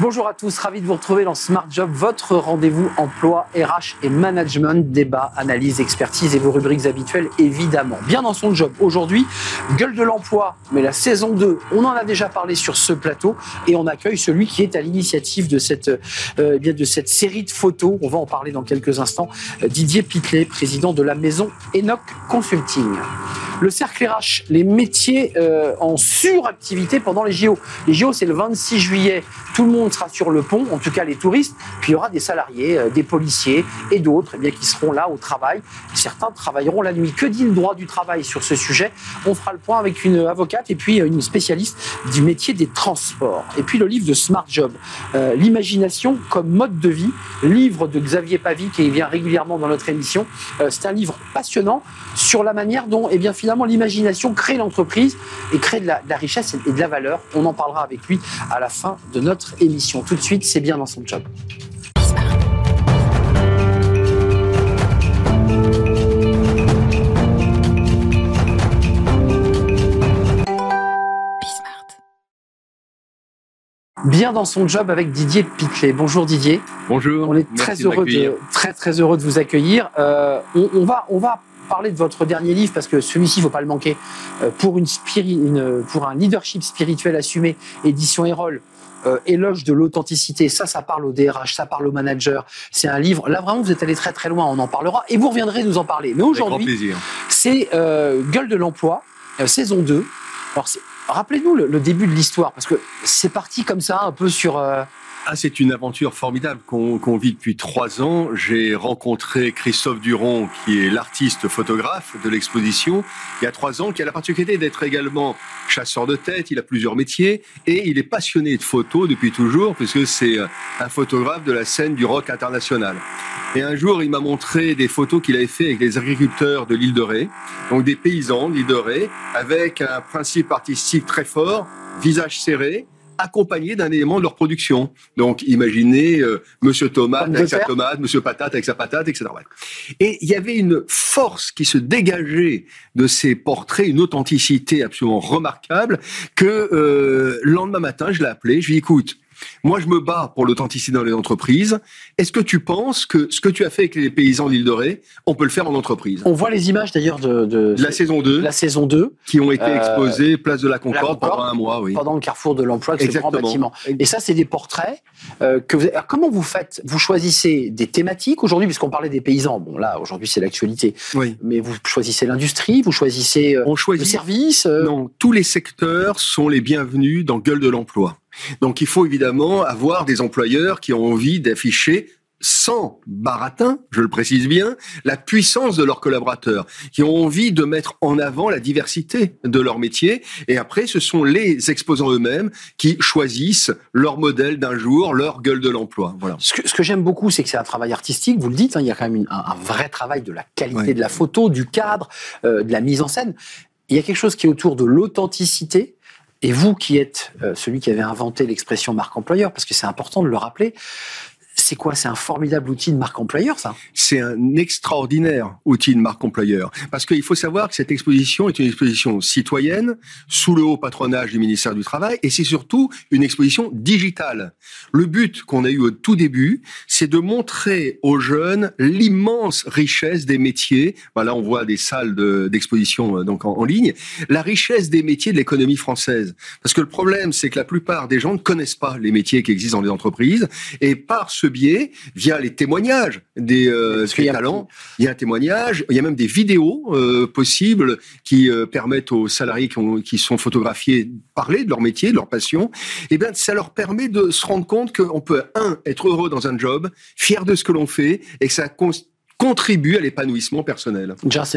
Bonjour à tous, ravi de vous retrouver dans Smart Job, votre rendez-vous emploi, RH et management, débat, analyse, expertise et vos rubriques habituelles évidemment. Bien dans son job. Aujourd'hui, gueule de l'emploi, mais la saison 2, on en a déjà parlé sur ce plateau et on accueille celui qui est à l'initiative de cette, euh, eh de cette série de photos. On va en parler dans quelques instants. Didier Pitlet, président de la maison Enoch Consulting. Le cercle RH, les métiers euh, en suractivité pendant les JO. Les JO, c'est le 26 juillet. Tout le monde sera sur le pont, en tout cas les touristes. Puis il y aura des salariés, euh, des policiers et d'autres eh qui seront là au travail. Certains travailleront la nuit. Que dit le droit du travail sur ce sujet? On fera le point avec une avocate et puis euh, une spécialiste du métier des transports. Et puis le livre de Smart Job, euh, l'imagination comme mode de vie, livre de Xavier Pavie qui vient régulièrement dans notre émission. C'est un livre passionnant sur la manière dont eh bien, finalement l'imagination crée l'entreprise et crée de la richesse et de la valeur. On en parlera avec lui à la fin de notre émission. Tout de suite, c'est bien dans son job. Bien dans son job avec Didier Pitlet. Bonjour Didier. Bonjour. On est très heureux de, très très heureux de vous accueillir. Euh, on, on, va on va parler de votre dernier livre parce que celui-ci, il faut pas le manquer. Euh, pour une, une, pour un leadership spirituel assumé, édition Erol. Euh, éloge de l'authenticité, ça, ça parle au DRH, ça parle au manager. C'est un livre. Là, vraiment, vous êtes allé très très loin. On en parlera et vous reviendrez nous en parler. Mais aujourd'hui, c'est euh, Gueule de l'emploi, euh, saison 2. Alors, rappelez-nous le, le, début de l'histoire parce que c'est parti comme ça, un peu sur. Euh, ah, c'est une aventure formidable qu'on qu vit depuis trois ans. J'ai rencontré Christophe Duron, qui est l'artiste photographe de l'exposition, il y a trois ans, qui a la particularité d'être également chasseur de tête. Il a plusieurs métiers et il est passionné de photos depuis toujours, puisque c'est un photographe de la scène du rock international. Et un jour, il m'a montré des photos qu'il avait fait avec les agriculteurs de l'île de Ré, donc des paysans de l'île de Ré, avec un principe artistique très fort, visage serré, accompagné d'un élément de leur production. Donc, imaginez euh, Monsieur Tomate avec sa tomate, Monsieur Patate avec sa patate, etc. Et il y avait une force qui se dégageait de ces portraits, une authenticité absolument remarquable, que euh, le lendemain matin, je l'ai appelé, je lui ai dit, écoute, moi, je me bats pour l'authenticité dans les entreprises. Est-ce que tu penses que ce que tu as fait avec les paysans d'île de Ré, on peut le faire en entreprise? On voit les images d'ailleurs de, de, la saison 2, la saison 2, qui ont été exposées place de la Concorde, la Concorde pendant un mois, oui. Pendant le carrefour de l'emploi, avec ce grand bâtiment. Et ça, c'est des portraits euh, que vous. Alors, comment vous faites? Vous choisissez des thématiques aujourd'hui, puisqu'on parlait des paysans. Bon, là, aujourd'hui, c'est l'actualité. Oui. Mais vous choisissez l'industrie, vous choisissez euh, on choisit... le service. Euh... Non, tous les secteurs sont les bienvenus dans Gueule de l'emploi. Donc il faut évidemment avoir des employeurs qui ont envie d'afficher sans baratin, je le précise bien, la puissance de leurs collaborateurs, qui ont envie de mettre en avant la diversité de leur métier. Et après, ce sont les exposants eux-mêmes qui choisissent leur modèle d'un jour, leur gueule de l'emploi. Voilà. Ce que, ce que j'aime beaucoup, c'est que c'est un travail artistique, vous le dites, hein, il y a quand même une, un, un, vrai travail de la qualité ouais. de la photo, du cadre, euh, de la mise en scène. Il y a quelque chose qui est autour de l'authenticité, et vous qui êtes euh, celui qui avait inventé l'expression marque employeur, parce que c'est important de le rappeler, c'est quoi? C'est un formidable outil de marque employeur, ça? C'est un extraordinaire outil de marque employeur. Parce qu'il faut savoir que cette exposition est une exposition citoyenne, sous le haut patronage du ministère du Travail, et c'est surtout une exposition digitale. Le but qu'on a eu au tout début, c'est de montrer aux jeunes l'immense richesse des métiers. Voilà, on voit des salles d'exposition de, donc en, en ligne. La richesse des métiers de l'économie française. Parce que le problème, c'est que la plupart des gens ne connaissent pas les métiers qui existent dans les entreprises, et par ce biais, via les témoignages des, euh, talents. Il y a un témoignage, il y a même des vidéos euh, possibles qui euh, permettent aux salariés qui, ont, qui, sont photographiés de parler de leur métier, de leur passion. Et bien, ça leur permet de se rendre compte qu'on peut, un, être heureux dans un job, fier de ce que l'on fait, et que ça contribue à l'épanouissement personnel.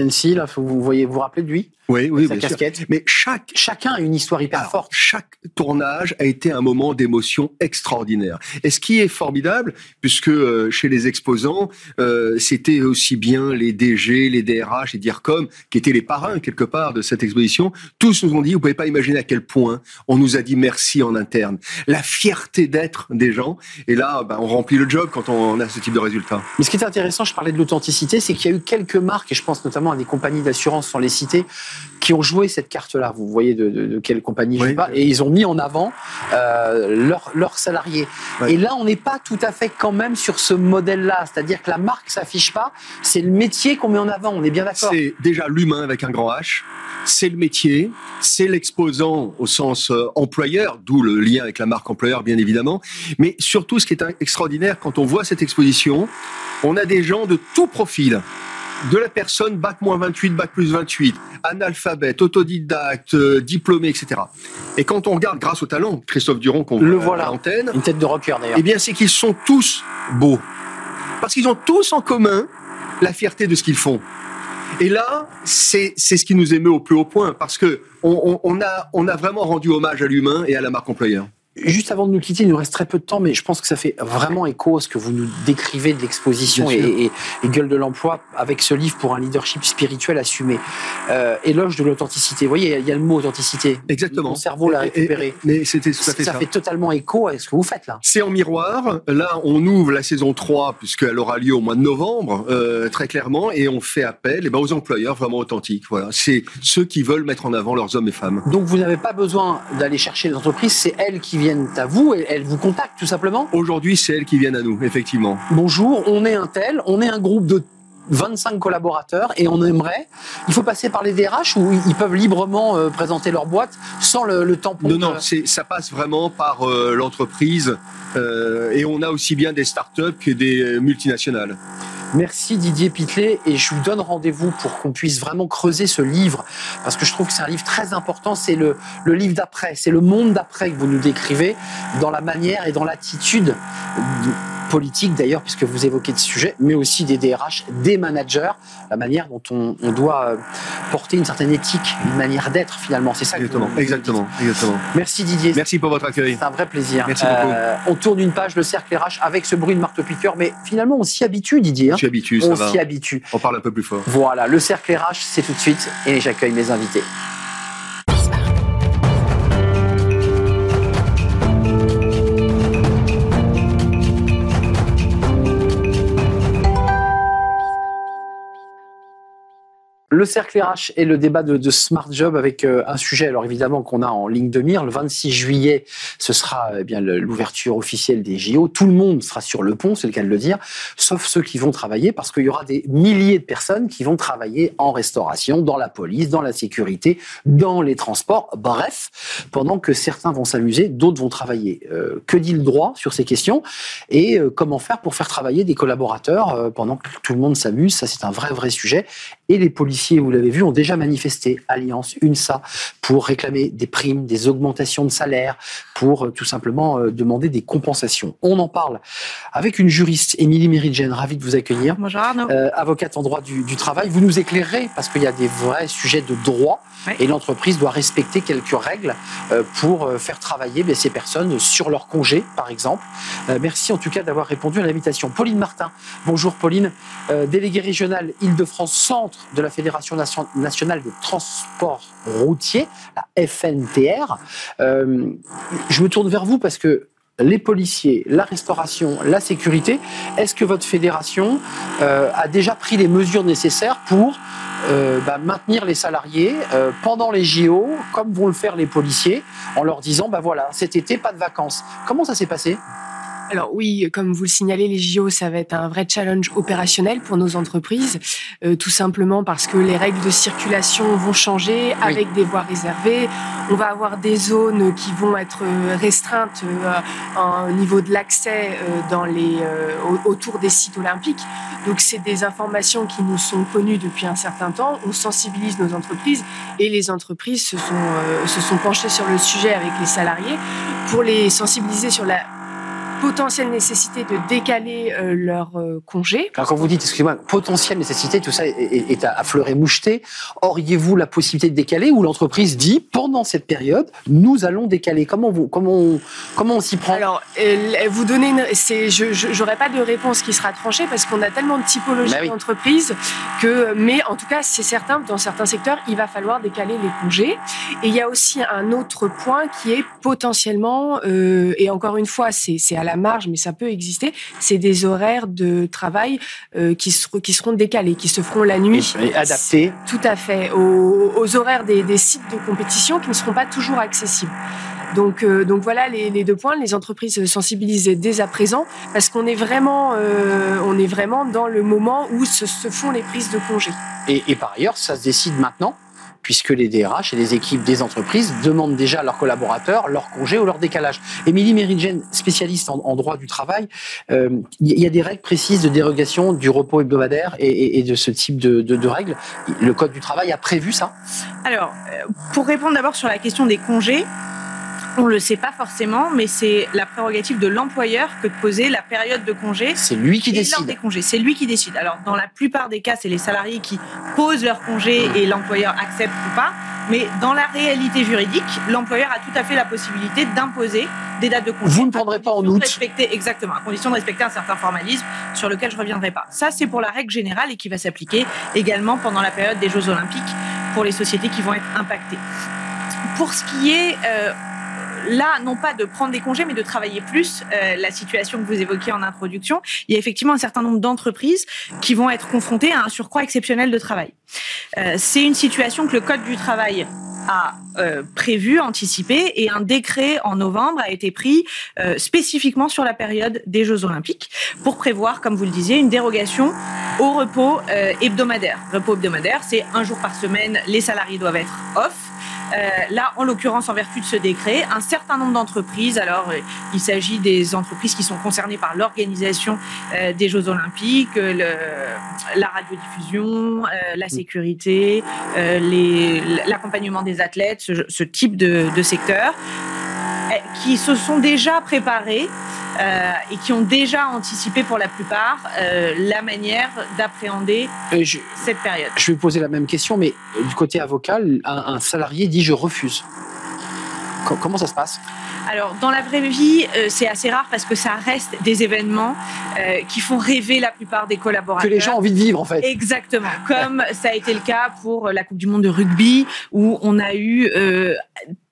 C, là, vous voyez, vous vous rappelez de lui? Oui, oui, sa casquette. Sûr. Mais chaque chacun a une histoire hyper alors, forte. Chaque tournage a été un moment d'émotion extraordinaire. Et ce qui est formidable, puisque euh, chez les exposants, euh, c'était aussi bien les DG, les DRH, les DIRCOM, qui étaient les parrains quelque part de cette exposition. Tous nous ont dit, vous pouvez pas imaginer à quel point on nous a dit merci en interne. La fierté d'être des gens. Et là, ben, on remplit le job quand on a ce type de résultat. Mais ce qui est intéressant, je parlais de l'authenticité, c'est qu'il y a eu quelques marques, et je pense notamment à des compagnies d'assurance sans les citer, qui ont joué cette carte-là. Vous voyez de, de, de quelle compagnie je parle. Et ils ont mis en avant euh, leurs leur salariés. Et là, on n'est pas tout à fait quand même sur ce modèle-là. C'est-à-dire que la marque s'affiche pas, c'est le métier qu'on met en avant. On est bien d'accord. C'est déjà l'humain avec un grand H. C'est le métier, c'est l'exposant au sens euh, employeur, d'où le lien avec la marque employeur, bien évidemment. Mais surtout, ce qui est extraordinaire, quand on voit cette exposition, on a des gens de tout profil de la personne bac moins 28, bac plus 28, analphabète, autodidacte, euh, diplômé, etc. Et quand on regarde, grâce au talent, Christophe Durand qu'on le voit à l'antenne, une tête de rocker d'ailleurs. Eh bien, c'est qu'ils sont tous beaux, parce qu'ils ont tous en commun la fierté de ce qu'ils font. Et là, c'est ce qui nous émeut au plus haut point, parce que on, on a on a vraiment rendu hommage à l'humain et à la marque employeur. Juste avant de nous quitter, il nous reste très peu de temps, mais je pense que ça fait vraiment écho à ce que vous nous décrivez de l'exposition et, et, et, gueule de l'emploi avec ce livre pour un leadership spirituel assumé. Euh, éloge de l'authenticité. Vous voyez, il y a le mot authenticité. Exactement. Mon cerveau l'a récupéré. Mais c'était tout à fait ça. Ça fait totalement écho à ce que vous faites là. C'est en miroir. Là, on ouvre la saison 3 puisqu'elle aura lieu au mois de novembre, euh, très clairement, et on fait appel eh ben, aux employeurs vraiment authentiques. Voilà, c'est ceux qui veulent mettre en avant leurs hommes et femmes. Donc vous n'avez pas besoin d'aller chercher les entreprises, c'est elles qui viennent à vous et elles vous contactent tout simplement? Aujourd'hui, c'est elles qui viennent à nous, effectivement. Bonjour, on est un tel, on est un groupe de 25 collaborateurs et on aimerait. Il faut passer par les DRH ou ils peuvent librement euh, présenter leur boîte sans le, le tampon Non, non, ça passe vraiment par euh, l'entreprise euh, et on a aussi bien des startups que des multinationales. Merci Didier Pitlet et je vous donne rendez-vous pour qu'on puisse vraiment creuser ce livre parce que je trouve que c'est un livre très important. C'est le, le livre d'après, c'est le monde d'après que vous nous décrivez dans la manière et dans l'attitude politique d'ailleurs, puisque vous évoquez ce sujet, mais aussi des DRH, des managers, la manière dont on, on doit euh, porter une certaine éthique, une manière d'être finalement. C'est ça exactement, que exactement, exactement. Merci Didier. Merci pour votre accueil. C'est un vrai plaisir. Merci beaucoup. Euh, on tourne une page, le cercle RH, avec ce bruit de marteau-piqueur, mais finalement on s'y habitue, Didier. Hein on s'y habitue, ça on s'y habitue. On parle un peu plus fort. Voilà, le cercle RH, c'est tout de suite, et j'accueille mes invités. Le cercle RH et le débat de, Smart Job avec euh, un sujet, alors évidemment qu'on a en ligne de mire. Le 26 juillet, ce sera eh bien l'ouverture officielle des JO. Tout le monde sera sur le pont, c'est le cas de le dire, sauf ceux qui vont travailler, parce qu'il y aura des milliers de personnes qui vont travailler en restauration, dans la police, dans la sécurité, dans les transports. Bref, pendant que certains vont s'amuser, d'autres vont travailler. Euh, que dit le droit sur ces questions? Et euh, comment faire pour faire travailler des collaborateurs euh, pendant que tout le monde s'amuse? Ça, c'est un vrai, vrai sujet. Et les policiers, vous l'avez vu, ont déjà manifesté, Alliance, UNSA, pour réclamer des primes, des augmentations de salaire, pour euh, tout simplement euh, demander des compensations. On en parle avec une juriste, Émilie Méridjen, ravie de vous accueillir. Bonjour Arnaud. Euh, avocate en droit du, du, travail. Vous nous éclairez, parce qu'il y a des vrais sujets de droit, oui. et l'entreprise doit respecter quelques règles pour faire travailler ces personnes sur leur congé, par exemple. Merci en tout cas d'avoir répondu à l'invitation. Pauline Martin, bonjour Pauline, déléguée régionale Île-de-France Centre de la Fédération nationale de transport routier, la FNTR. Euh, je me tourne vers vous parce que les policiers, la restauration, la sécurité, est-ce que votre fédération euh, a déjà pris les mesures nécessaires pour euh, bah, maintenir les salariés pendant les JO, comme vont le faire les policiers, en leur disant, bah voilà, cet été, pas de vacances. Comment ça s'est passé? Alors oui, comme vous le signalez, les JO, ça va être un vrai challenge opérationnel pour nos entreprises, euh, tout simplement parce que les règles de circulation vont changer avec oui. des voies réservées. On va avoir des zones qui vont être restreintes euh, au niveau de l'accès euh, dans les autour des sites olympiques. Donc c'est des informations qui nous sont connues depuis un certain temps. On sensibilise nos entreprises et les entreprises se sont se sont penchées sur le sujet avec les salariés pour les sensibiliser sur la potentielle nécessité de décaler euh, leur euh, congé. Alors quand vous dites, excusez-moi, potentielle nécessité, tout ça est, est, à fleur et moucheté. Auriez-vous la possibilité de décaler ou l'entreprise dit, pendant cette période, nous allons décaler? Comment vous, comment on, comment on s'y prend? Alors, euh, vous donnez, une, je n'aurai pas de réponse qui sera tranchée parce qu'on a tellement de typologies oui. d'entreprises que, mais en tout cas, c'est certain, dans certains secteurs, il va falloir décaler les congés. Et il y a aussi un autre point qui est potentiellement, et encore une fois, c'est à la la marge, mais ça peut exister, c'est des horaires de travail qui, qui seront décalés, qui se feront la nuit. Et, adaptés. Tout à fait, aux, horaires des, des sites de compétition qui ne seront pas toujours accessibles. Donc, euh, donc voilà les, deux points. Les entreprises sensibilisent dès à présent parce qu'on est vraiment, euh, on est vraiment dans le moment où se, font les prises de congés. Et, par ailleurs, ça se décide maintenant puisque les DRH et les équipes des entreprises demandent déjà à leurs collaborateurs leur congé ou leur décalage. Émilie Mérigen, spécialiste en, droit du travail, euh, il y a des règles précises de dérogation du repos hebdomadaire et, de ce type de, de, règles. Le Code du travail a prévu ça? Alors, pour répondre d'abord sur la question des congés, on le sait pas forcément, mais c'est la prérogative de l'employeur que de poser la période de congé. C'est lui qui décide. des congés, c'est lui qui décide. Alors dans la plupart des cas, c'est les salariés qui posent leur congé et l'employeur accepte ou pas. Mais dans la réalité juridique, l'employeur a tout à fait la possibilité d'imposer des dates de congé. Vous ne prendrez pas en août. Respecter, exactement, à condition de respecter un certain formalisme sur lequel je reviendrai pas. Ça, c'est pour la règle générale et qui va s'appliquer également pendant la période des Jeux Olympiques pour les sociétés qui vont être impactées. Pour ce qui est euh, là, non pas de prendre des congés, mais de travailler plus. Euh, la situation que vous évoquiez en introduction, il y a effectivement un certain nombre d'entreprises qui vont être confrontées à un surcroît exceptionnel de travail. Euh, c'est une situation que le Code du travail a euh, prévu, anticipé, et un décret en novembre a été pris euh, spécifiquement sur la période des Jeux Olympiques pour prévoir, comme vous le disiez, une dérogation au repos euh, hebdomadaire. Repos hebdomadaire, c'est un jour par semaine, les salariés doivent être off. Euh, là, en l'occurrence, en vertu de ce décret, un certain nombre d'entreprises, alors euh, il s'agit des entreprises qui sont concernées par l'organisation euh, des Jeux Olympiques, le, la radiodiffusion, la sécurité, l'accompagnement des athlètes, ce, ce type de, de secteur, qui se sont déjà préparés et qui ont déjà anticipé pour la plupart euh, la manière d'appréhender euh, cette période. Je vais poser la même question, mais du côté avocat, un, salarié dit je refuse. Comment ça se passe? Alors, dans la vraie vie, c'est assez rare parce que ça reste des événements qui font rêver la plupart des collaborateurs. Que les gens ont envie de vivre, en fait. Exactement. Comme ça a été le cas pour la Coupe du Monde de rugby, où on a eu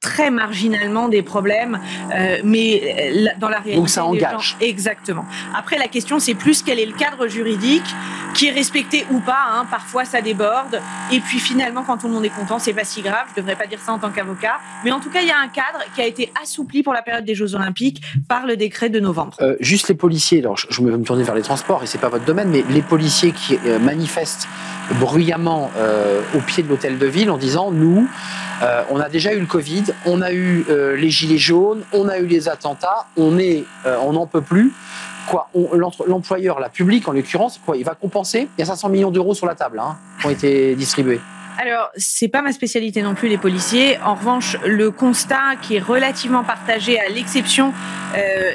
très marginalement des problèmes, euh, mais euh, dans la réalité. Donc ça engage. exactement. Après, la question, c'est plus quel est le cadre juridique qui est respecté ou pas. Hein. Parfois, ça déborde. Et puis finalement, quand tout le monde est content, c'est pas si grave. Je devrais pas dire ça en tant qu'avocat. Mais en tout cas, il y a un cadre qui a été assoupli pour la période des Jeux Olympiques par le décret de novembre. Euh, juste les policiers. Alors, je, vais me tourner vers les transports et c'est pas votre domaine, mais les policiers qui manifestent bruyamment au pied de l'hôtel de ville en disant nous euh, on a déjà eu le Covid, on a eu euh, les gilets jaunes, on a eu les attentats, on est, euh, on n'en peut plus. L'employeur, la publique en l'occurrence, il va compenser? Il y a 500 millions d'euros sur la table hein, qui ont été distribués. Alors, c'est pas ma spécialité non plus, les policiers. En revanche, le constat qui est relativement partagé, à l'exception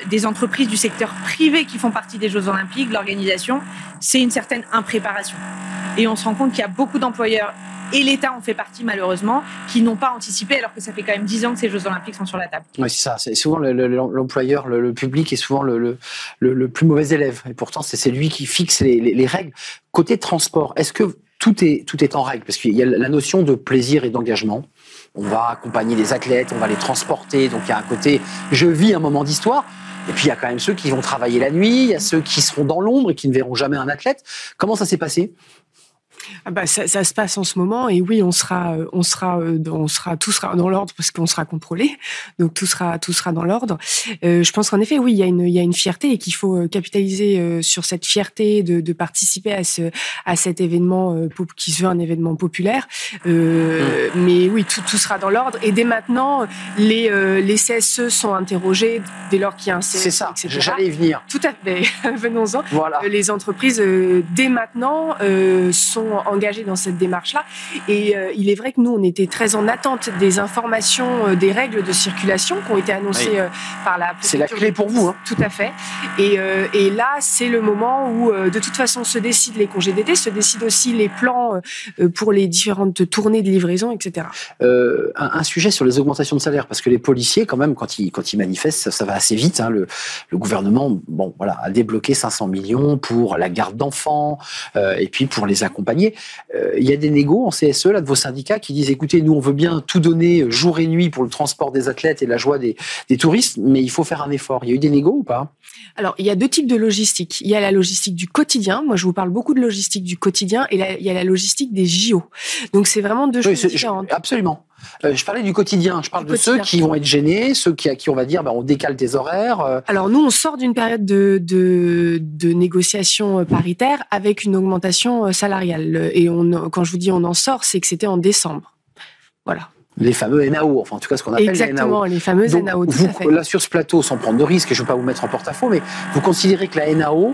des entreprises du secteur privé qui font partie des Jeux Olympiques, l'organisation, c'est une certaine impréparation. Et on se rend compte qu'il y a beaucoup d'employeurs et l'État en fait partie malheureusement, qui n'ont pas anticipé alors que ça fait quand même dix ans que ces Jeux Olympiques sont sur la table. Oui, c'est ça. C'est souvent l'employeur, le, public est souvent le, le, plus mauvais élève. Et pourtant, c'est lui qui fixe les, les, règles. Côté transport, est-ce que tout est, tout est en règle? Parce qu'il y a la notion de plaisir et d'engagement. On va accompagner les athlètes, on va les transporter. Donc il y a un côté, je vis un moment d'histoire. Et puis il y a quand même ceux qui vont travailler la nuit, il y a ceux qui seront dans l'ombre et qui ne verront jamais un athlète. Comment ça s'est passé? Ah bah ça, ça, se passe en ce moment et oui, on sera, euh, on sera, euh, on sera, tout sera dans l'ordre parce qu'on sera contrôlé, donc tout sera, tout sera dans l'ordre. Euh, je pense qu'en effet, oui, il y a une, il y a une fierté et qu'il faut euh, capitaliser sur cette fierté de, de participer à ce, à cet événement qui se veut un événement populaire. Euh, mmh. Mais oui, tout, tout sera dans l'ordre et dès maintenant, les, les CSE sont interrogés dès lors qu'il y a un CSE. C'est ça. J'allais y venir. Tout à fait. Venons-en. Voilà. Les entreprises dès maintenant sont engagés dans cette démarche-là. Et euh, il est vrai que nous, on était très en attente des informations, euh, des règles de circulation qui ont été annoncées euh, par la. C'est la clé pour vous. Hein. Tout à fait. Et, et là, c'est le moment où, de toute façon, se décident les congés d'été, se décident aussi les plans pour les différentes tournées de livraison, etc. Un, un, sujet sur les augmentations de salaire, parce que les policiers, quand même, quand ils, quand ils manifestent, ça, va assez vite. Hein. Le, le, gouvernement, bon, voilà, a débloqué 500 millions pour la garde d'enfants et puis pour les accompagner accompagner. Euh, il y a des négos en CSE là de vos syndicats qui disent écoutez, nous on veut bien tout donner jour et nuit pour le transport des athlètes et la joie des, des touristes, mais il faut faire un effort. Il y a eu des négos ou pas? Alors il y a deux types de logistique. Il y a la logistique du quotidien. Moi je vous parle beaucoup de logistique du quotidien et il y a la logistique des JO. Donc c'est vraiment deux choses différentes. absolument. Euh, je parlais du quotidien. Je parle de ceux qui vont être gênés, ceux qui, à qui on va dire, bah, on décale tes horaires. Euh. Alors nous, on sort d'une période de, de, de négociation euh, paritaire avec une augmentation salariale. Et on, quand je vous dis on en sort, c'est que c'était en décembre. Voilà les fameux NAO, enfin en tout cas ce qu'on appelle Exactement, les NAO. les fameuses NAO. Tout vous, à fait. Là sur ce plateau, sans prendre de risques, et je ne veux pas vous mettre en porte-à-faux, mais vous considérez que la NAO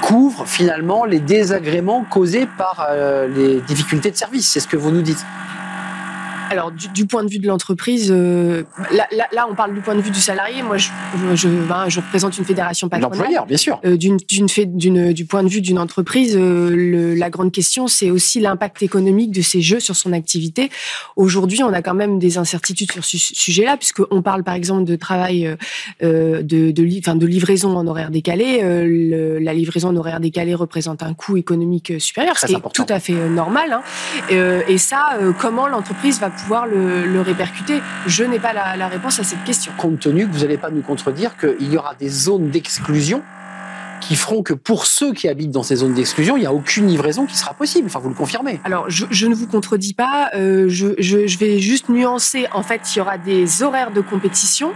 couvre finalement les désagréments causés par les difficultés de service, c'est ce que vous nous dites alors, du, point de vue de l'entreprise, euh, là, on parle du point de vue du salarié. Moi, je, je, ben, représente une fédération patronale. L'employeur, bien sûr. Euh, d'une, du point de vue d'une entreprise, euh, la grande question, c'est aussi l'impact économique de ces jeux sur son activité. Aujourd'hui, on a quand même des incertitudes sur ce sujet-là, puisqu'on parle par exemple de travail de, de, de livraison en horaire décalé. la livraison en horaire décalé représente un coût économique supérieur, ce qui est tout à fait normal. Hein. et ça, comment l'entreprise va pouvoir le, répercuter Je n'ai pas la, la réponse à cette question. Compte tenu que vous n'allez pas nous contredire qu'il y aura des zones d'exclusion qui feront que pour ceux qui habitent dans ces zones d'exclusion, il n'y a aucune livraison qui sera possible. Enfin, vous le confirmez. Alors, je, je ne vous contredis pas. Euh, je, je, je, vais juste nuancer. En fait, il y aura des horaires de compétition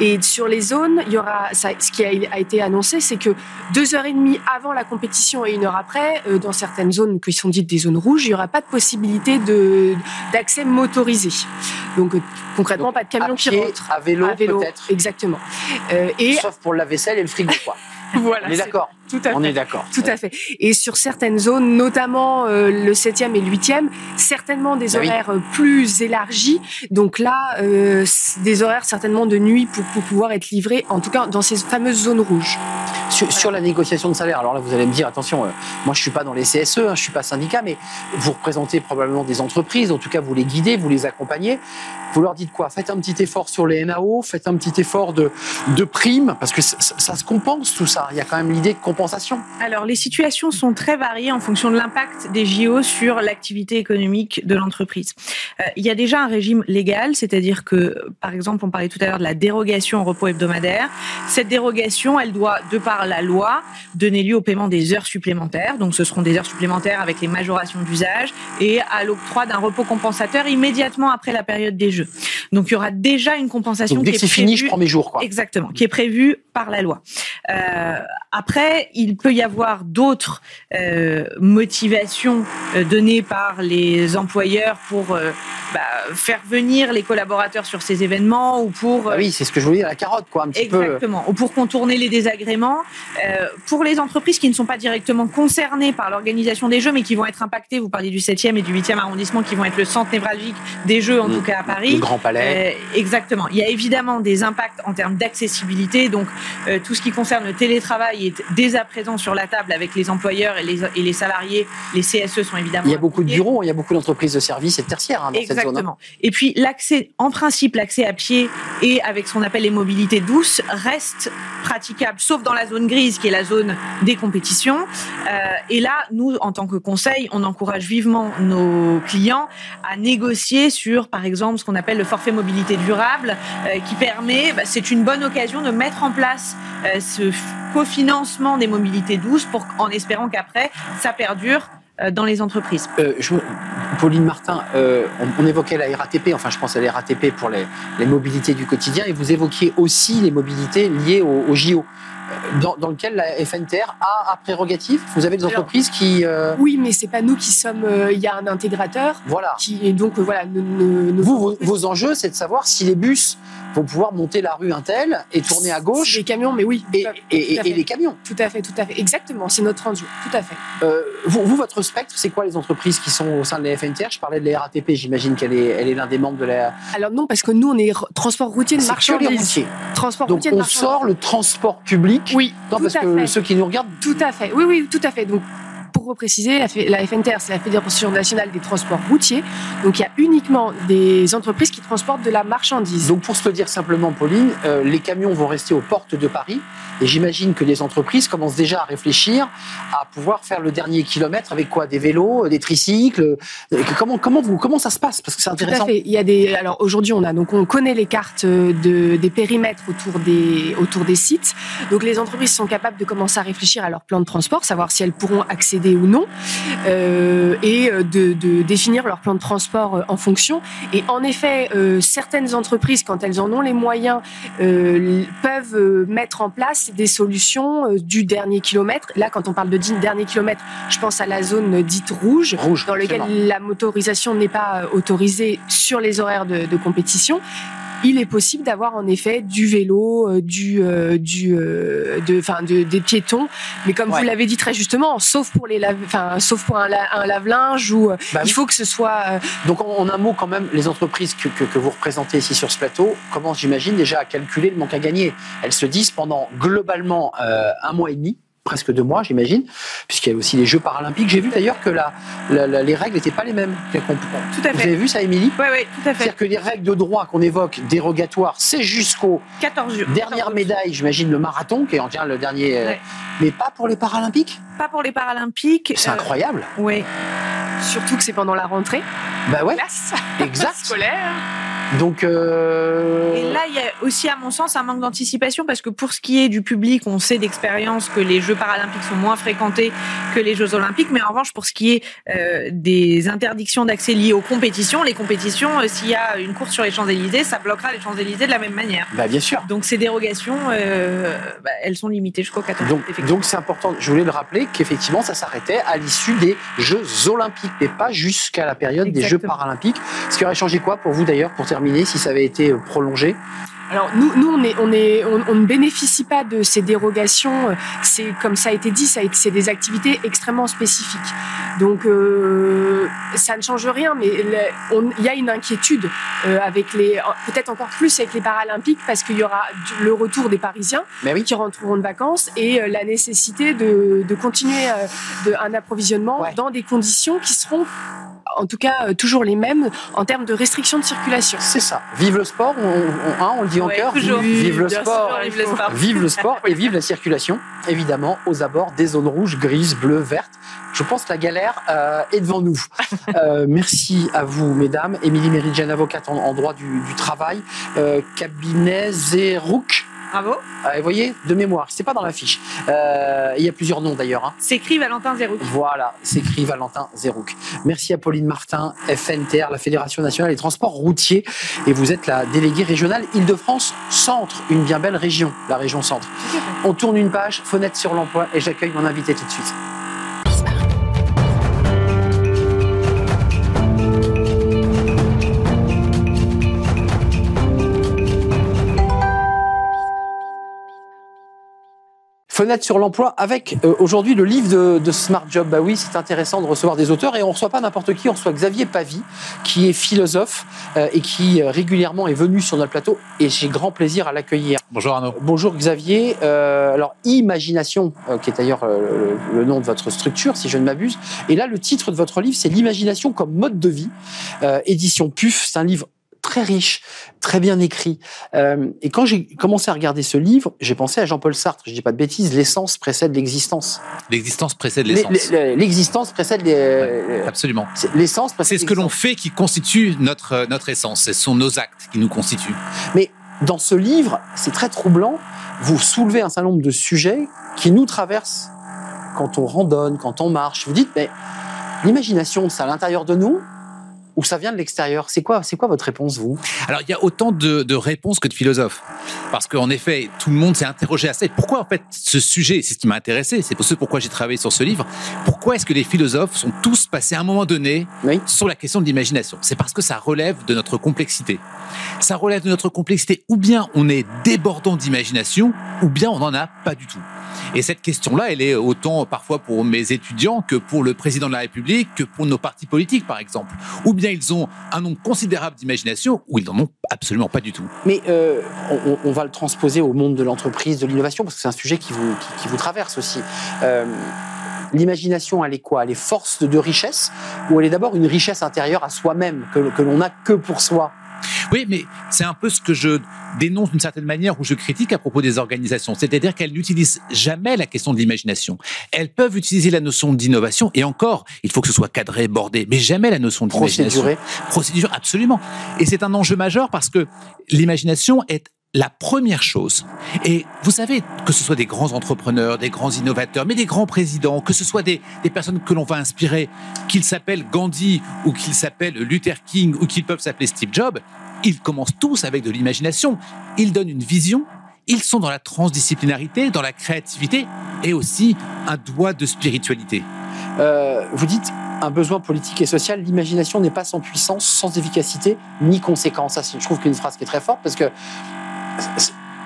et sur les zones, il y aura ça, ce qui a, a été annoncé, c'est que deux heures et demie avant la compétition et une heure après, euh, dans certaines zones qui sont dites des zones rouges, il n'y aura pas de possibilité de d'accès motorisé. Donc euh, concrètement, pas de camion qui rentre. À vélo, vélo peut-être. Exactement. Euh, et Sauf pour la vaisselle et le frigo, quoi. voilà. On est d'accord. Tout à On est d'accord. Tout à fait. Et sur certaines zones, notamment euh, le 7e et le 8e, certainement des bah horaires euh, plus élargis. Donc là, euh, des horaires certainement de nuit pour, pour, pouvoir être livrés, en tout cas dans ces fameuses zones rouges. Sur, sur la négociation de salaire, alors là, vous allez me dire, attention, moi je suis pas dans les CSE, hein, je suis pas syndicat, mais vous représentez probablement des entreprises, en tout cas vous les guidez, vous les accompagnez. Vous leur dites quoi? Faites un petit effort sur les NAO, faites un petit effort de, de primes, parce que ça, ça, se compense tout ça. Il y a quand même l'idée de compensation. Alors, les situations sont très variées en fonction de l'impact des JO sur l'activité économique de l'entreprise. Euh, il y a déjà un régime légal, c'est-à-dire que, par exemple, on parlait tout à l'heure de la dérogation au repos hebdomadaire. Cette dérogation, elle doit, de par la loi, donner lieu au paiement des heures supplémentaires. Donc, ce seront des heures supplémentaires avec les majorations d'usage et à l'octroi d'un repos compensateur immédiatement après la période des Jeux. Donc il y aura déjà une compensation Donc, dès qui que c'est fini, je prends mes jours. Quoi. Exactement, qui est prévue par la loi. Euh, après, il peut y avoir d'autres euh, motivations euh, données par les employeurs pour euh, bah, faire venir les collaborateurs sur ces événements ou pour. Ah oui, c'est ce que je voulais dire, la carotte, quoi, un petit exactement, peu. Exactement, ou pour contourner les désagréments. pour les entreprises qui ne sont pas directement concernées par l'organisation des Jeux, mais qui vont être impactées, vous parliez du 7e et du 8e arrondissement, qui vont être le centre névralgique des Jeux, en mmh. tout cas à Paris. Le Grand Palais. exactement. Il y a évidemment des impacts en termes d'accessibilité, donc tout ce qui concerne le télétravail est dès à présent sur la table avec les employeurs et les, et les salariés. Les CSE sont évidemment. Il y a beaucoup de bureaux, il y a beaucoup d'entreprises de services et de tertiaires hein, dans cette zone. Et puis l'accès, en principe, l'accès à pied et avec ce qu'on appelle les mobilités douces reste praticable, sauf dans la zone grise qui est la zone des compétitions. Euh, et là, nous, en tant que conseil, on encourage vivement nos clients à négocier sur, par exemple, ce qu'on appelle le forfait mobilité durable, euh, qui permet, bah, c'est une bonne occasion de mettre en place euh, ce cofinancement des mobilités douces pour, en espérant qu'après, ça perdure dans les entreprises. Euh, Pauline Martin, euh, on, évoquait la RATP, enfin je pense à la RATP pour les, les, mobilités du quotidien, et vous évoquiez aussi les mobilités liées au, au JO dans, dans, lequel la FNTR a, a prérogative? Vous avez des entreprises qui... Euh... Oui, mais c'est pas nous qui sommes... Euh, il y a un intégrateur. Voilà. Qui, et donc, euh, voilà... Vous, vos, vos, enjeux, c'est de savoir si les bus vont pouvoir monter la rue Intel et tourner à gauche. Les camions, mais oui. Et, et, et, les camions. Tout à fait, tout à fait. Exactement, c'est notre enjeu. Tout à fait. Euh, vous, vous, votre spectre, c'est quoi les entreprises qui sont au sein de la FNTR Je parlais de la RATP, j'imagine qu'elle est, elle est l'un des membres de la... Alors non, parce que nous, on est transport routier de marchandises. Transport Donc routier de on sort le transport public. Oui, non, parce que ceux qui nous regardent. Tout à fait. Oui, oui, tout à fait. Donc pour repréciser, la, la FNTR, c'est la Fédération nationale des transports routiers. Donc il y a uniquement des entreprises qui transportent de la marchandise. Donc pour se le dire simplement, Pauline, euh, les camions vont rester aux portes de Paris et j'imagine que les entreprises commencent déjà à réfléchir à pouvoir faire le dernier kilomètre avec quoi? Des vélos, des tricycles euh, Comment, comment, vous, comment ça se passe? Parce que c'est intéressant. Tout à fait. Il y a des, alors aujourd'hui, on a donc on connaît les cartes de, des périmètres autour des, autour des sites. Donc les entreprises sont capables de commencer à réfléchir à leur plan de transport, savoir si elles pourront accéder ou non, euh, et de, de, définir leur plan de transport euh, en fonction. Et en effet, euh, certaines entreprises, quand elles en ont les moyens, euh, peuvent euh, mettre en place des solutions euh, du dernier kilomètre. Là, quand on parle de dernier kilomètre, je pense à la zone dite rouge, Rouge, dans laquelle la motorisation n'est pas autorisée sur les horaires de, de compétition. Il est possible d'avoir en effet du vélo, euh, du, euh, du, euh, de, enfin, de, des piétons, mais comme Ouais. vous l'avez dit très justement, sauf pour les, lave- enfin, sauf pour un, la- un lave-linge euh, Bah il faut que ce soit euh, Donc en, en un mot quand même, les entreprises que, que, que vous représentez ici sur ce plateau commencent, j'imagine, déjà à calculer le manque à gagner. Elles se disent pendant globalement euh, un mois et demi, presque deux mois, j'imagine, puisqu'il y a aussi les Jeux paralympiques. J'ai vu d'ailleurs que la, la- la- les règles n'étaient pas les mêmes. Tout à Vous avez vu ça, Émilie? Oui, oui, tout à fait. C'est-à-dire que les règles de droit qu'on évoque, dérogatoires, c'est jusqu'au 14 jours. dernière 14 médaille, j'imagine, le marathon, qui est en tient le dernier, euh, Ouais. mais pas pour les Paralympiques? Pas pour les Paralympiques. C'est Euh, incroyable. Oui. surtout que c'est pendant la rentrée Bah ouais, classe exact. scolaire. Donc, euh, Et là, il y a aussi, à mon sens, un manque d'anticipation parce que pour ce qui est du public, on sait d'expérience que les Jeux paralympiques sont moins fréquentés que les Jeux olympiques. Mais en revanche, pour ce qui est euh, des interdictions d'accès liées aux compétitions, les compétitions, euh, s'il y a une course sur les Champs-Élysées, ça bloquera les Champs-Élysées de la même manière. bah bien sûr. Donc ces dérogations, euh, bah, elles sont limitées jusqu'au 14 Donc, donc c'est important. Je voulais le rappeler qu'effectivement, ça s'arrêtait à l'issue des Jeux Olympiques, mais pas jusqu'à la période des Jeux. Paralympiques. Ce qui aurait changé quoi pour vous d'ailleurs, pour terminer, si ça avait été euh, prolongé Alors nous, nous on, est, on, est, on, on ne bénéficie pas de ces dérogations. C'est comme ça a été dit, ça c'est des activités extrêmement spécifiques. Donc euh, ça ne change rien, mais il y a une inquiétude euh, avec les, peut-être encore plus avec les Paralympiques parce qu'il y aura le retour des Parisiens Mais oui. qui rentreront de vacances et euh, la nécessité de, de continuer de, un approvisionnement Ouais. dans des conditions qui seront en tout cas toujours les mêmes en termes de restrictions de circulation. C'est ça. Vive le sport, on, on, hein, on le dit en Ouais, cœur. toujours. Vive le sport. sûr, Vive le sport. Vive le sport et vive la circulation, évidemment, aux abords des zones rouges, grises, bleues, vertes. Je pense que la galère euh, est devant nous. Euh, merci à vous, mesdames. Émilie Méridjen, avocate en, en droit du, du travail. Euh, cabinet Zerouk. Bravo. Euh, vous voyez, de mémoire, c'est pas dans la fiche. Euh, il y a plusieurs noms d'ailleurs. hein. C'est écrit Valentin Zérouk. Voilà, s'écrit Valentin Zerouk. Merci à Pauline Martin, FNTR, la Fédération nationale des transports routiers. Et vous êtes la déléguée régionale Île-de-France Centre, une bien belle région, la région Centre. On tourne une page, fenêtre sur l'emploi, et j'accueille mon invité tout de suite. Fenêtre sur l'emploi avec euh, aujourd'hui le livre de, de Smart Job. Bah oui, c'est intéressant de recevoir des auteurs et on reçoit pas n'importe qui, on reçoit Xavier Pavie, qui est philosophe euh, et qui euh, régulièrement est venu sur notre plateau et j'ai grand plaisir à l'accueillir. Bonjour Arnaud. Bonjour Xavier. Euh, alors Imagination, euh, qui est d'ailleurs euh, le, le nom de votre structure, si je ne m'abuse. Et là, le titre de votre livre, c'est l'imagination comme mode de vie. Euh, édition PUF, c'est un livre très riche, très bien écrit. Euh, et quand j'ai commencé à regarder ce livre, j'ai pensé à Jean-Paul Sartre. Je dis pas de bêtises, l'essence précède l'existence. L'existence précède L'e- l'essence. l'e- L'existence précède les- Absolument. c'est- l'essence. précède C'est ce que l'on fait qui constitue notre, euh, notre essence. Ce sont nos actes qui nous constituent. Mais dans ce livre, c'est très troublant. Vous soulevez un certain nombre de sujets qui nous traversent quand on randonne, quand on marche. Vous dites, mais l'imagination, c'est à l'intérieur de nous ou ça vient de l'extérieur C'est quoi, c'est quoi votre réponse, vous? Alors, il y a autant de, de réponses que de philosophes. Parce qu'en effet, tout le monde s'est interrogé à ça. Et pourquoi, en fait, ce sujet, c'est ce qui m'a intéressé, c'est pour ce pourquoi j'ai travaillé sur ce livre, pourquoi est-ce que les philosophes sont tous passés à un moment donné Oui. sur la question de l'imagination? C'est parce que ça relève de notre complexité. Ça relève de notre complexité. Ou bien on est débordant d'imagination, ou bien on n'en a pas du tout. Et cette question-là, elle est autant parfois pour mes étudiants que pour le président de la République, que pour nos partis politiques, par exemple. Ou bien ils ont un nombre considérable d'imagination, ou ils n'en ont absolument pas du tout. Mais euh, on, va le transposer au monde de l'entreprise, de l'innovation, parce que c'est un sujet qui vous, traverse aussi. Euh, L'imagination, elle est quoi? Elle est force de richesse ou elle est d'abord une richesse intérieure à soi-même que l'on n'a que pour soi? Oui, mais c'est un peu ce que je dénonce d'une certaine manière ou je critique à propos des organisations. C'est-à-dire qu'elles n'utilisent jamais la question de l'imagination. Elles peuvent utiliser la notion d'innovation et encore, il faut que ce soit cadré, bordé, mais jamais la notion d'imagination. Procéduré. Procédure, absolument. Et c'est un enjeu majeur parce que l'imagination est la première chose, et vous savez, que ce soit des grands entrepreneurs, des grands innovateurs, mais des grands présidents, que ce soit des, personnes que l'on va inspirer, qu'ils s'appellent Gandhi ou qu'ils s'appellent Luther King ou qu'ils peuvent s'appeler Steve Jobs, ils commencent tous avec de l'imagination. Ils donnent une vision, ils sont dans la transdisciplinarité, dans la créativité et aussi un doigt de spiritualité. Euh, vous dites un besoin politique et social, l'imagination n'est pas sans puissance, sans efficacité, ni conséquence. Ça, je trouve qu'une phrase qui est très forte parce que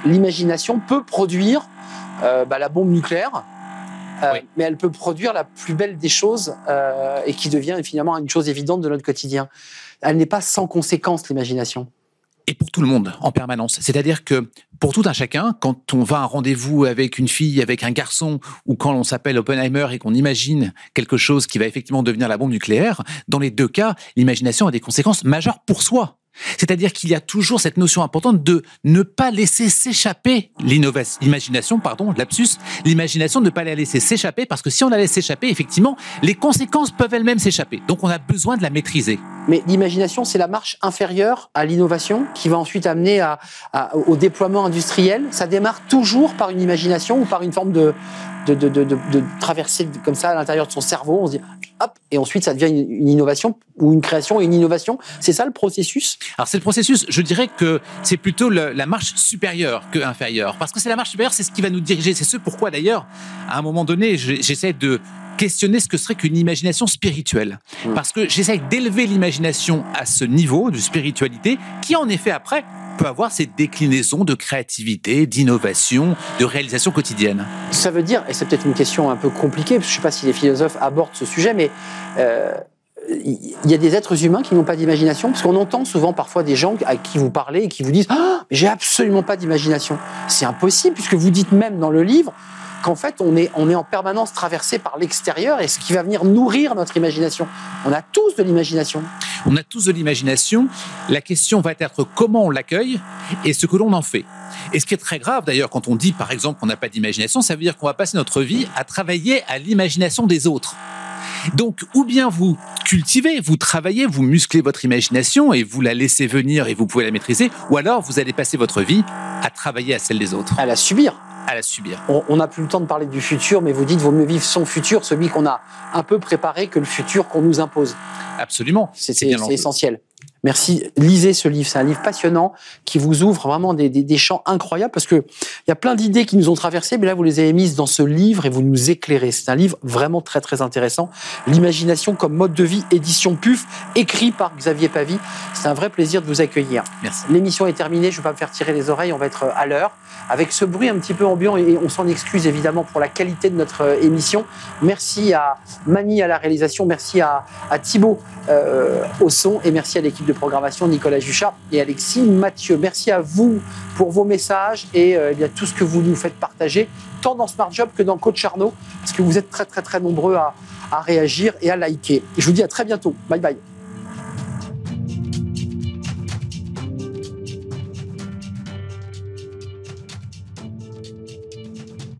l'imagination peut produire euh, bah, la bombe nucléaire, euh, Oui. mais elle peut produire la plus belle des choses euh, et qui devient finalement une chose évidente de notre quotidien. Elle n'est pas sans conséquence, l'imagination. Et pour tout le monde, en permanence. C'est-à-dire que pour tout un chacun, quand on va à un rendez-vous avec une fille, avec un garçon, ou quand on s'appelle Oppenheimer et qu'on imagine quelque chose qui va effectivement devenir la bombe nucléaire, dans les deux cas, l'imagination a des conséquences majeures pour soi. C'est-à-dire qu'il y a toujours cette notion importante de ne pas laisser s'échapper l'imagination, pardon, lapsus, l'imagination, ne pas la laisser s'échapper parce que si on la laisse s'échapper, effectivement, les conséquences peuvent elles-mêmes s'échapper. Donc on a besoin de la maîtriser. Mais l'imagination, c'est la marche inférieure à l'innovation qui va ensuite amener au déploiement industriel. Ça démarre toujours par une imagination ou par une forme de, de, de, de, de- de traversée de- comme ça à l'intérieur de son cerveau. On se dit, et ensuite ça devient une, une innovation ou une création et une innovation. C'est ça le processus? Alors c'est le processus, je dirais que c'est plutôt la marche supérieure que inférieure. Parce que c'est la marche supérieure, c'est ce qui va nous diriger. C'est ce pourquoi d'ailleurs, à un moment donné, j'essaie de questionner ce que serait qu'une imagination spirituelle. Mm. Parce que j'essaie d'élever l'imagination à ce niveau de spiritualité qui en effet après peut avoir ses déclinaisons de créativité, d'innovation, de réalisation quotidienne. Ça veut dire, et c'est peut-être une question un peu compliquée, parce que je ne sais pas si les philosophes abordent ce sujet, mais euh, il y a des êtres humains qui n'ont pas d'imagination, parce qu'on entend souvent parfois des gens à qui vous parlez et qui vous disent ah, mais j'ai absolument pas d'imagination. C'est impossible, puisque vous dites même dans le livre qu'en fait on est, on est en permanence traversé par l'extérieur et ce qui va venir nourrir notre imagination. On a tous de l'imagination. On a tous de l'imagination. La question va être comment on l'accueille et ce que l'on en fait. Et ce qui est très grave d'ailleurs quand on dit par exemple qu'on n'a pas d'imagination, ça veut dire qu'on va passer notre vie à travailler à l'imagination des autres. Donc, ou bien vous cultivez, vous travaillez, vous musclez votre imagination et vous la laissez venir et vous pouvez la maîtriser, ou alors vous allez passer votre vie à travailler à celle des autres, À la subir. À la subir. On n'a plus le temps de parler du futur, mais vous dites vaut mieux vivre son futur, celui qu'on a un peu préparé, que le futur qu'on nous impose. Absolument. C'est essentiel. Merci. Lisez ce livre. C'est un livre passionnant qui vous ouvre vraiment des, des, des champs incroyables parce que il y a plein d'idées qui nous ont traversées, mais là, vous les avez mises dans ce livre et vous nous éclairez. C'est un livre vraiment très, très intéressant. L'imagination comme mode de vie, édition PUF, écrit par Xavier Pavie. C'est un vrai plaisir de vous accueillir. Merci. L'émission est terminée. Je ne vais pas me faire tirer les oreilles. On va être à l'heure avec ce bruit un petit peu ambiant et on s'en excuse évidemment pour la qualité de notre euh, émission. Merci à Mani à la réalisation. Merci à, à Thibaut euh, au son et merci à l'équipe de programmation Nicolas Juchat et Alexis Mathieu. Merci à vous pour vos messages et euh, eh tout ce que vous nous faites partager, tant dans Smart Job que dans Coach Arnaud, parce que vous êtes très très très nombreux à, à réagir et à liker. Je vous dis à très bientôt. Bye bye.